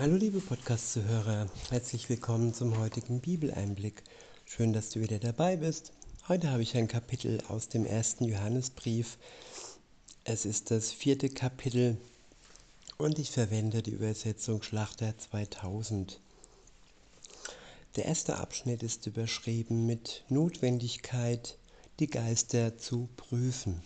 Hallo liebe Podcast-Zuhörer, herzlich willkommen zum heutigen Bibeleinblick. Schön, dass du wieder dabei bist. Heute habe ich ein Kapitel aus dem ersten Johannesbrief. Es ist das vierte Kapitel und ich verwende die Übersetzung Schlachter 2000. Der erste Abschnitt ist überschrieben mit Notwendigkeit, die Geister zu prüfen.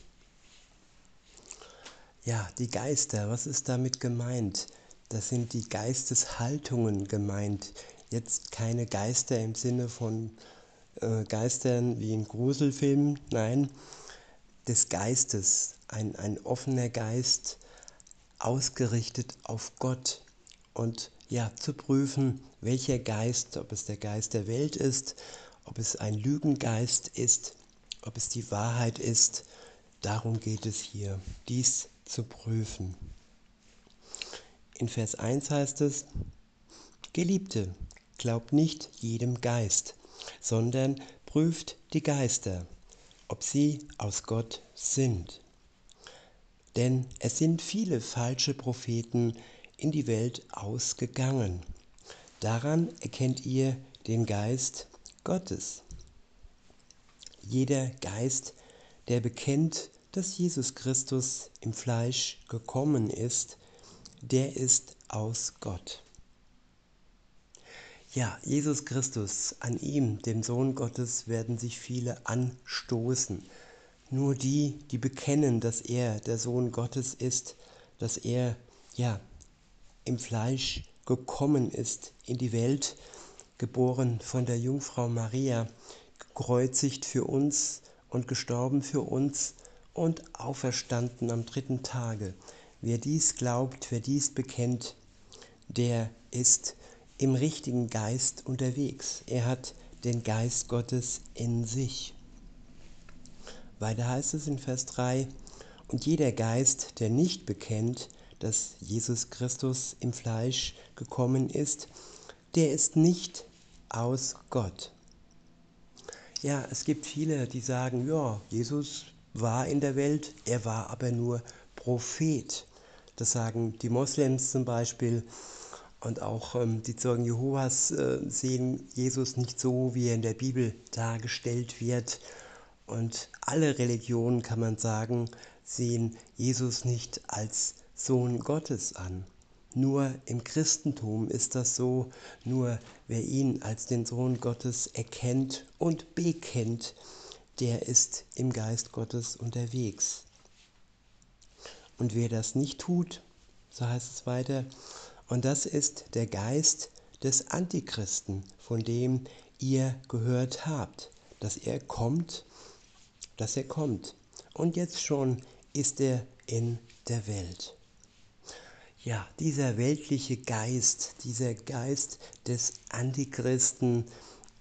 Ja, die Geister, was ist damit gemeint? Das sind die Geisteshaltungen gemeint. Jetzt keine Geister im Sinne von äh, Geistern wie in Gruselfilmen, nein, des Geistes, ein, ein offener Geist, ausgerichtet auf Gott und ja, zu prüfen, welcher Geist, ob es der Geist der Welt ist, ob es ein Lügengeist ist, ob es die Wahrheit ist. Darum geht es hier, dies zu prüfen. In Vers 1 heißt es, Geliebte, glaubt nicht jedem Geist, sondern prüft die Geister, ob sie aus Gott sind. Denn es sind viele falsche Propheten in die Welt ausgegangen. Daran erkennt ihr den Geist Gottes. Jeder Geist, der bekennt, dass Jesus Christus im Fleisch gekommen ist, der ist aus Gott. Ja, Jesus Christus, an ihm, dem Sohn Gottes, werden sich viele anstoßen. Nur die, die bekennen, dass er der Sohn Gottes ist, dass er ja im Fleisch gekommen ist in die Welt, geboren von der Jungfrau Maria, gekreuzigt für uns und gestorben für uns und auferstanden am dritten Tage. Wer dies glaubt, wer dies bekennt, der ist im richtigen Geist unterwegs. Er hat den Geist Gottes in sich. Weiter heißt es in Vers 3, und jeder Geist, der nicht bekennt, dass Jesus Christus im Fleisch gekommen ist, der ist nicht aus Gott. Ja, es gibt viele, die sagen, ja, Jesus war in der Welt, er war aber nur Prophet. Das sagen die Moslems zum Beispiel. Und auch ähm, die Zeugen Jehovas äh, sehen Jesus nicht so, wie er in der Bibel dargestellt wird. Und alle Religionen, kann man sagen, sehen Jesus nicht als Sohn Gottes an. Nur im Christentum ist das so, nur wer ihn als den Sohn Gottes erkennt und bekennt, der ist im Geist Gottes unterwegs. Und wer das nicht tut, so heißt es weiter, und das ist der Geist des Antichristen, von dem ihr gehört habt, dass er kommt, dass er kommt. Und jetzt schon ist er in der Welt. Ja, dieser weltliche Geist, dieser Geist des Antichristen,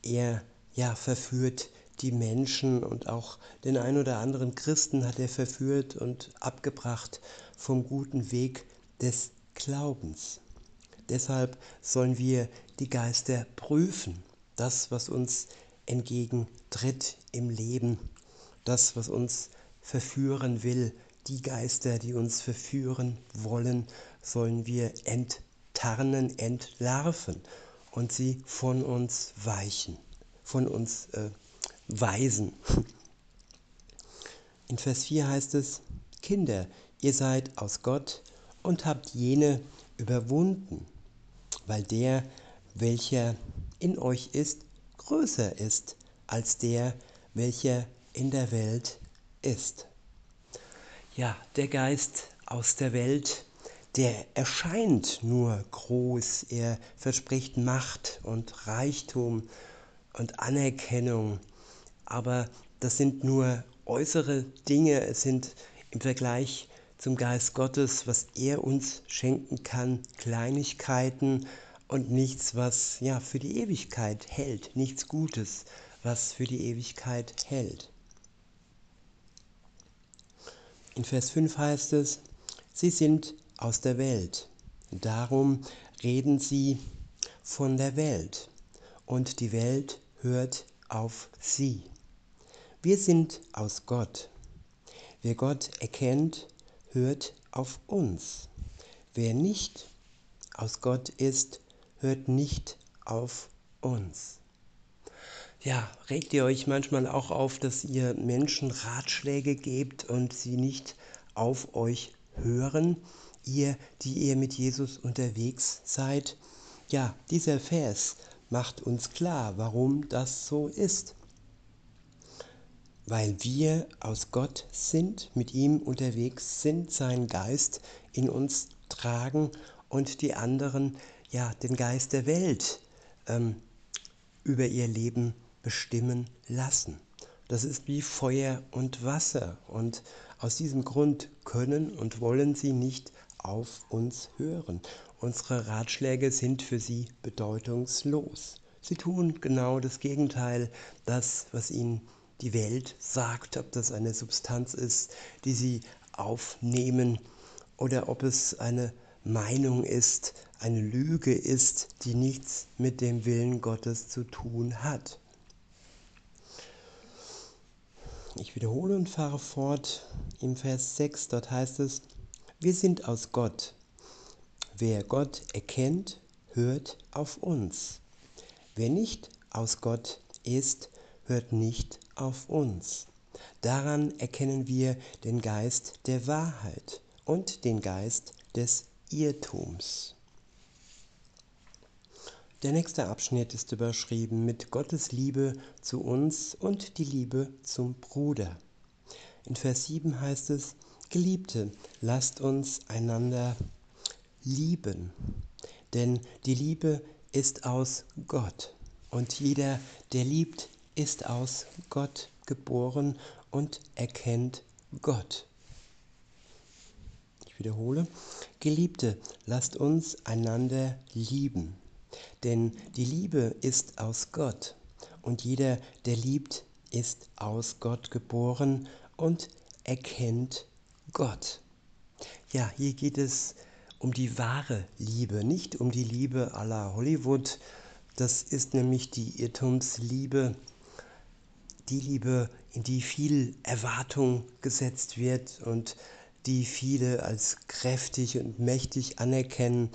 er ja verführt die Menschen und auch den ein oder anderen Christen hat er verführt und abgebracht vom guten Weg des Glaubens. Deshalb sollen wir die Geister prüfen, das, was uns entgegentritt im Leben, das, was uns verführen will, die Geister, die uns verführen wollen, sollen wir enttarnen, entlarven und sie von uns weichen, von uns äh, weisen. In Vers 4 heißt es, Kinder, ihr seid aus Gott und habt jene überwunden, weil der, welcher in euch ist, größer ist als der, welcher in der Welt ist. Ja, der Geist aus der Welt, der erscheint nur groß, er verspricht Macht und Reichtum und Anerkennung aber das sind nur äußere Dinge, es sind im Vergleich zum Geist Gottes, was er uns schenken kann, Kleinigkeiten und nichts, was ja für die Ewigkeit hält, nichts Gutes, was für die Ewigkeit hält. In Vers 5 heißt es, sie sind aus der Welt, darum reden sie von der Welt und die Welt hört auf sie. Wir sind aus Gott. Wer Gott erkennt, hört auf uns. Wer nicht aus Gott ist, hört nicht auf uns. Ja, regt ihr euch manchmal auch auf, dass ihr Menschen Ratschläge gebt und sie nicht auf euch hören? Ihr, die ihr mit Jesus unterwegs seid? Ja, dieser Vers macht uns klar, warum das so ist. Weil wir aus Gott sind, mit ihm unterwegs sind, seinen Geist in uns tragen und die anderen ja den Geist der Welt ähm, über ihr Leben bestimmen lassen. Das ist wie Feuer und Wasser und aus diesem Grund können und wollen sie nicht auf uns hören. Unsere Ratschläge sind für sie bedeutungslos. Sie tun genau das Gegenteil, das, was ihnen die Welt sagt, ob das eine Substanz ist, die sie aufnehmen oder ob es eine Meinung ist, eine Lüge ist, die nichts mit dem Willen Gottes zu tun hat. Ich wiederhole und fahre fort im Vers 6, dort heißt es, wir sind aus Gott. Wer Gott erkennt, hört auf uns. Wer nicht aus Gott ist, hört nicht auf uns. Daran erkennen wir den Geist der Wahrheit und den Geist des Irrtums. Der nächste Abschnitt ist überschrieben mit Gottes Liebe zu uns und die Liebe zum Bruder. In Vers 7 heißt es, Geliebte, lasst uns einander lieben, denn die Liebe ist aus Gott und jeder, der liebt, ist aus Gott geboren und erkennt Gott. Ich wiederhole, Geliebte, lasst uns einander lieben, denn die Liebe ist aus Gott und jeder, der liebt, ist aus Gott geboren und erkennt Gott. Ja, hier geht es um die wahre Liebe, nicht um die Liebe aller Hollywood. Das ist nämlich die Irrtumsliebe, die Liebe, in die viel Erwartung gesetzt wird und die viele als kräftig und mächtig anerkennen,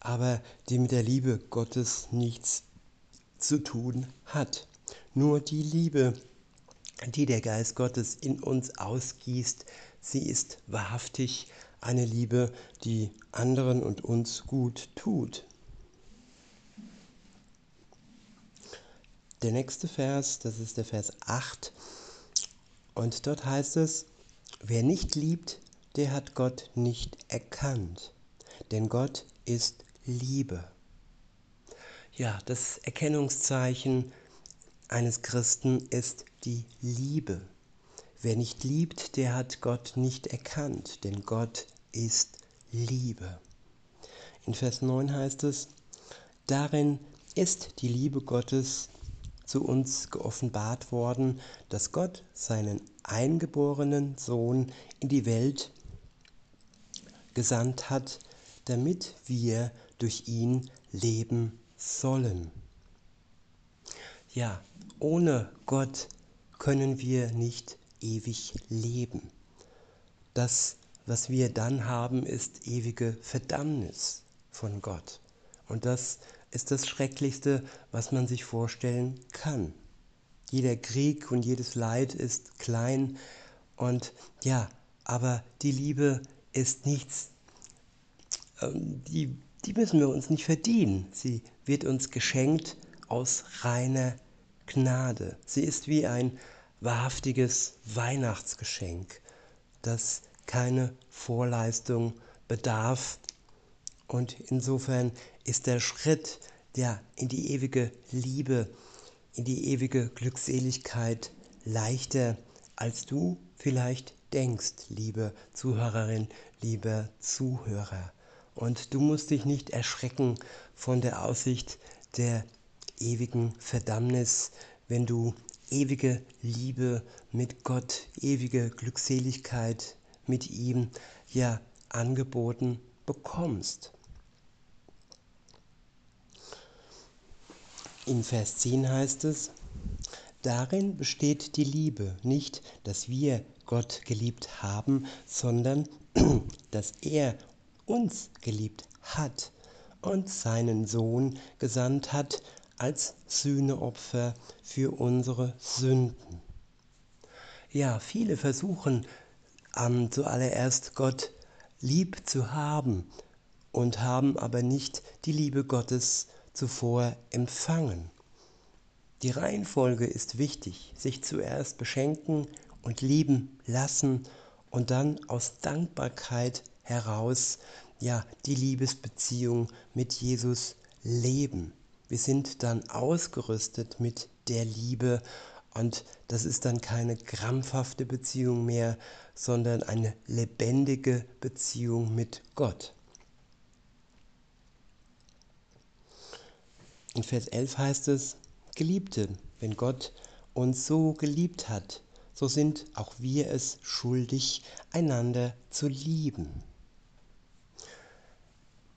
aber die mit der Liebe Gottes nichts zu tun hat. Nur die Liebe, die der Geist Gottes in uns ausgießt, sie ist wahrhaftig eine Liebe, die anderen und uns gut tut. Der nächste Vers, das ist der Vers 8, und dort heißt es, wer nicht liebt, der hat Gott nicht erkannt, denn Gott ist Liebe. Ja, das Erkennungszeichen eines Christen ist die Liebe. Wer nicht liebt, der hat Gott nicht erkannt, denn Gott ist Liebe. In Vers 9 heißt es, darin ist die Liebe Gottes zu uns geoffenbart worden, dass Gott seinen eingeborenen Sohn in die Welt gesandt hat, damit wir durch ihn leben sollen. Ja, ohne Gott können wir nicht ewig leben. Das, was wir dann haben, ist ewige Verdammnis von Gott. Und das ist das Schrecklichste, was man sich vorstellen kann. Jeder Krieg und jedes Leid ist klein und ja, aber die Liebe ist nichts, ähm, die, die müssen wir uns nicht verdienen. Sie wird uns geschenkt aus reiner Gnade. Sie ist wie ein wahrhaftiges Weihnachtsgeschenk, das keine Vorleistung bedarf. Und insofern ist der Schritt ja, in die ewige Liebe, in die ewige Glückseligkeit leichter, als du vielleicht denkst, liebe Zuhörerin, lieber Zuhörer. Und du musst dich nicht erschrecken von der Aussicht der ewigen Verdammnis, wenn du ewige Liebe mit Gott, ewige Glückseligkeit mit ihm ja angeboten bekommst. In Vers 10 heißt es, Darin besteht die Liebe, nicht, dass wir Gott geliebt haben, sondern dass er uns geliebt hat und seinen Sohn gesandt hat als Sühneopfer für unsere Sünden. Ja, viele versuchen ähm, zuallererst Gott lieb zu haben und haben aber nicht die Liebe Gottes zuvor empfangen. Die Reihenfolge ist wichtig, sich zuerst beschenken und lieben lassen und dann aus Dankbarkeit heraus ja die Liebesbeziehung mit Jesus leben. Wir sind dann ausgerüstet mit der Liebe und das ist dann keine krampfhafte Beziehung mehr, sondern eine lebendige Beziehung mit Gott. In Vers 11 heißt es, Geliebte, wenn Gott uns so geliebt hat, so sind auch wir es schuldig, einander zu lieben.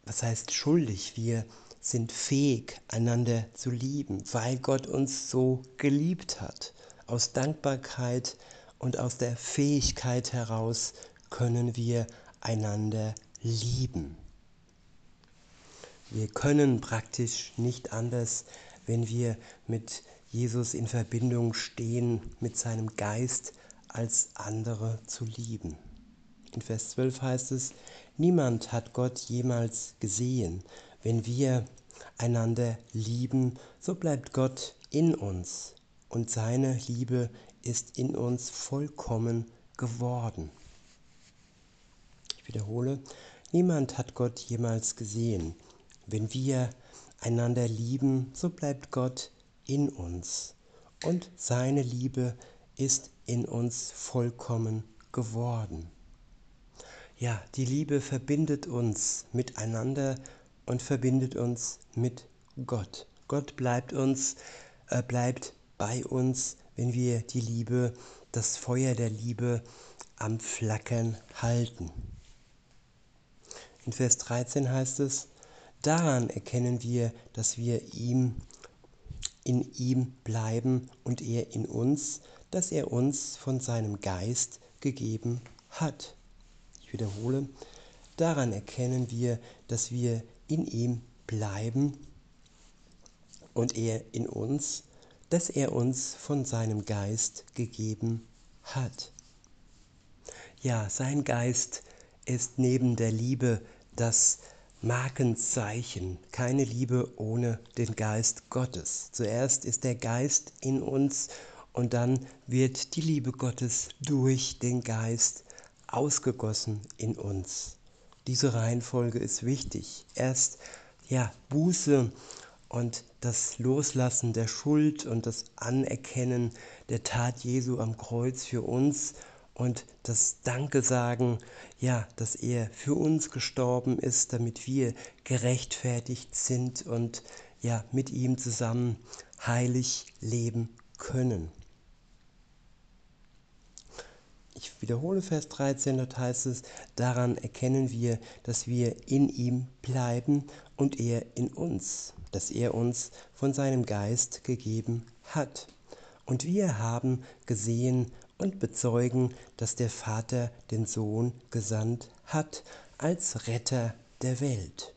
Was heißt schuldig? Wir sind fähig, einander zu lieben, weil Gott uns so geliebt hat. Aus Dankbarkeit und aus der Fähigkeit heraus können wir einander lieben. Wir können praktisch nicht anders, wenn wir mit Jesus in Verbindung stehen, mit seinem Geist, als andere zu lieben. In Vers 12 heißt es, niemand hat Gott jemals gesehen. Wenn wir einander lieben, so bleibt Gott in uns und seine Liebe ist in uns vollkommen geworden. Ich wiederhole, niemand hat Gott jemals gesehen. Wenn wir einander lieben, so bleibt Gott in uns und seine Liebe ist in uns vollkommen geworden. Ja, die Liebe verbindet uns miteinander und verbindet uns mit Gott. Gott bleibt uns, äh, bleibt bei uns, wenn wir die Liebe, das Feuer der Liebe am Flackern halten. In Vers 13 heißt es, Daran erkennen wir, dass wir ihm in ihm bleiben und er in uns, dass er uns von seinem Geist gegeben hat. Ich wiederhole, daran erkennen wir, dass wir in ihm bleiben und er in uns, dass er uns von seinem Geist gegeben hat. Ja, sein Geist ist neben der Liebe das Markenzeichen, keine Liebe ohne den Geist Gottes. Zuerst ist der Geist in uns und dann wird die Liebe Gottes durch den Geist ausgegossen in uns. Diese Reihenfolge ist wichtig. Erst ja, Buße und das Loslassen der Schuld und das Anerkennen der Tat Jesu am Kreuz für uns und das Danke sagen, ja, dass er für uns gestorben ist, damit wir gerechtfertigt sind und ja, mit ihm zusammen heilig leben können. Ich wiederhole Vers 13, dort heißt es, daran erkennen wir, dass wir in ihm bleiben und er in uns, dass er uns von seinem Geist gegeben hat. Und wir haben gesehen und bezeugen, dass der Vater den Sohn gesandt hat als Retter der Welt.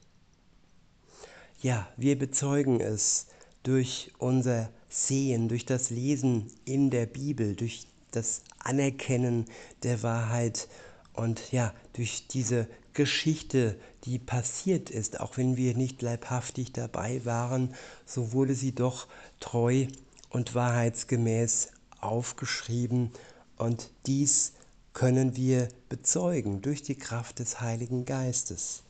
Ja, wir bezeugen es durch unser Sehen, durch das Lesen in der Bibel, durch das Anerkennen der Wahrheit und ja, durch diese Geschichte, die passiert ist, auch wenn wir nicht leibhaftig dabei waren, so wurde sie doch treu und wahrheitsgemäß aufgeschrieben und dies können wir bezeugen durch die Kraft des Heiligen Geistes,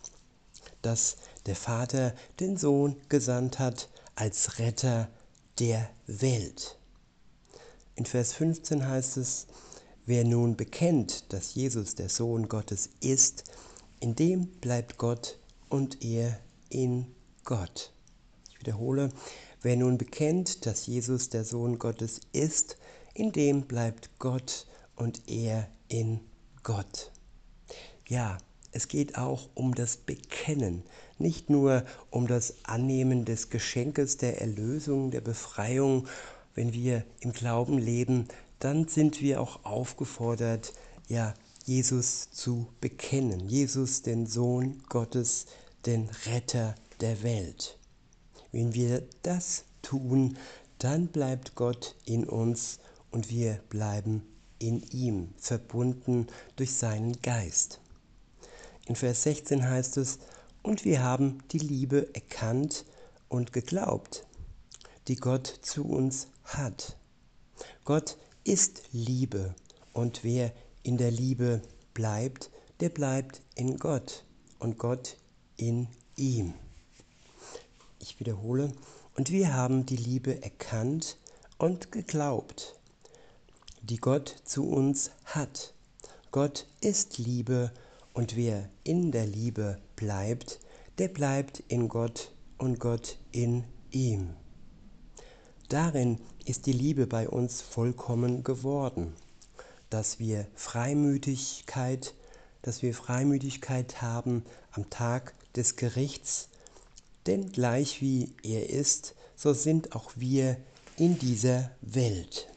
dass der Vater den Sohn gesandt hat als Retter der Welt. In Vers 15 heißt es, wer nun bekennt, dass Jesus der Sohn Gottes ist, in dem bleibt Gott und er in Gott. Ich wiederhole, wer nun bekennt, dass Jesus der Sohn Gottes ist, in dem bleibt Gott und er in Gott. Ja, es geht auch um das Bekennen, nicht nur um das Annehmen des Geschenkes der Erlösung, der Befreiung. Wenn wir im Glauben leben, dann sind wir auch aufgefordert, ja, Jesus zu bekennen. Jesus, den Sohn Gottes, den Retter der Welt. Wenn wir das tun, dann bleibt Gott in uns und wir bleiben in ihm, verbunden durch seinen Geist. In Vers 16 heißt es, und wir haben die Liebe erkannt und geglaubt, die Gott zu uns hat. Gott ist Liebe und wer in der Liebe bleibt, der bleibt in Gott und Gott in ihm. Ich wiederhole, und wir haben die Liebe erkannt und geglaubt, die Gott zu uns hat. Gott ist Liebe und wer in der Liebe bleibt, der bleibt in Gott und Gott in ihm. Darin ist die Liebe bei uns vollkommen geworden, dass wir Freimütigkeit, dass wir Freimütigkeit haben am Tag des Gerichts, denn gleich wie er ist, so sind auch wir in dieser Welt.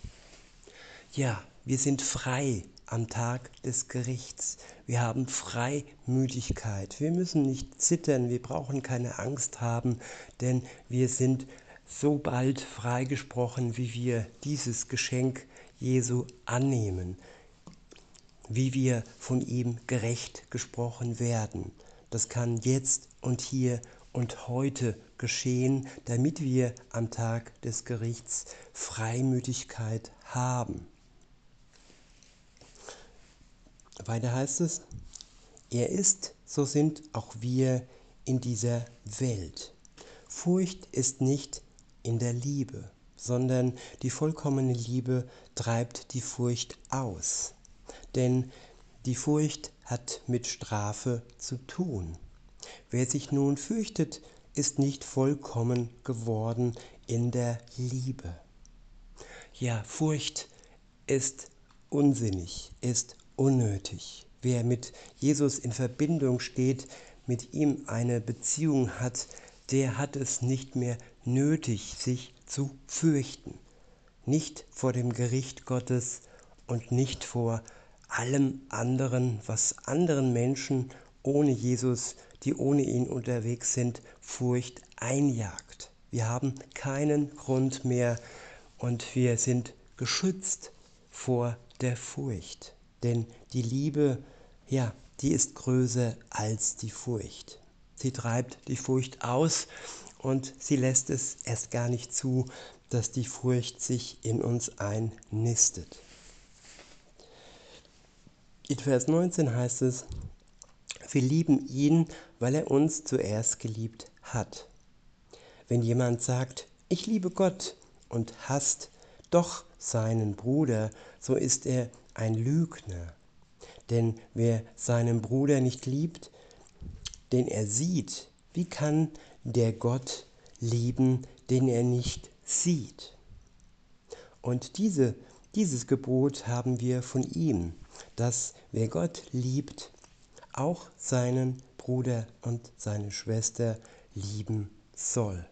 Ja, wir sind frei am Tag des Gerichts. Wir haben Freimütigkeit. Wir müssen nicht zittern, wir brauchen keine Angst haben, denn wir sind so bald freigesprochen, wie wir dieses Geschenk Jesu annehmen, wie wir von ihm gerecht gesprochen werden. Das kann jetzt und hier und heute geschehen, damit wir am Tag des Gerichts Freimütigkeit haben. Weiter heißt es, er ist, so sind auch wir in dieser Welt. Furcht ist nicht in der Liebe, sondern die vollkommene Liebe treibt die Furcht aus. Denn die Furcht hat mit Strafe zu tun. Wer sich nun fürchtet, ist nicht vollkommen geworden in der Liebe. Ja, Furcht ist unsinnig, ist unnötig. Wer mit Jesus in Verbindung steht, mit ihm eine Beziehung hat, der hat es nicht mehr nötig, sich zu fürchten. Nicht vor dem Gericht Gottes und nicht vor allem anderen, was anderen Menschen ohne Jesus, die ohne ihn unterwegs sind, Furcht einjagt. Wir haben keinen Grund mehr und wir sind geschützt vor der Furcht. Denn die Liebe, ja, die ist größer als die Furcht. Sie treibt die Furcht aus und sie lässt es erst gar nicht zu, dass die Furcht sich in uns einnistet. In Vers 19 heißt es, wir lieben ihn, weil er uns zuerst geliebt hat. Wenn jemand sagt, ich liebe Gott und hasst doch seinen Bruder, so ist er ein Lügner. Denn wer seinen Bruder nicht liebt, den er sieht, wie kann der Gott lieben, den er nicht sieht? Und diese, dieses Gebot haben wir von ihm, dass wer Gott liebt, auch seinen Bruder und seine Schwester lieben soll.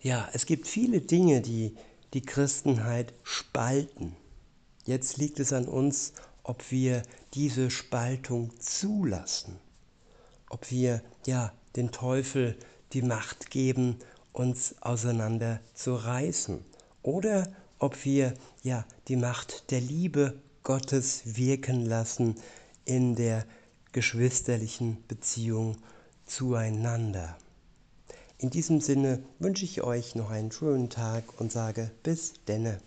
Ja, es gibt viele Dinge, die die Christenheit spalten. Jetzt liegt es an uns, ob wir diese Spaltung zulassen, ob wir ja den Teufel die Macht geben, uns auseinander zu reißen oder ob wir ja die Macht der Liebe Gottes wirken lassen in der geschwisterlichen Beziehung zueinander. In diesem Sinne wünsche ich euch noch einen schönen Tag und sage bis denne.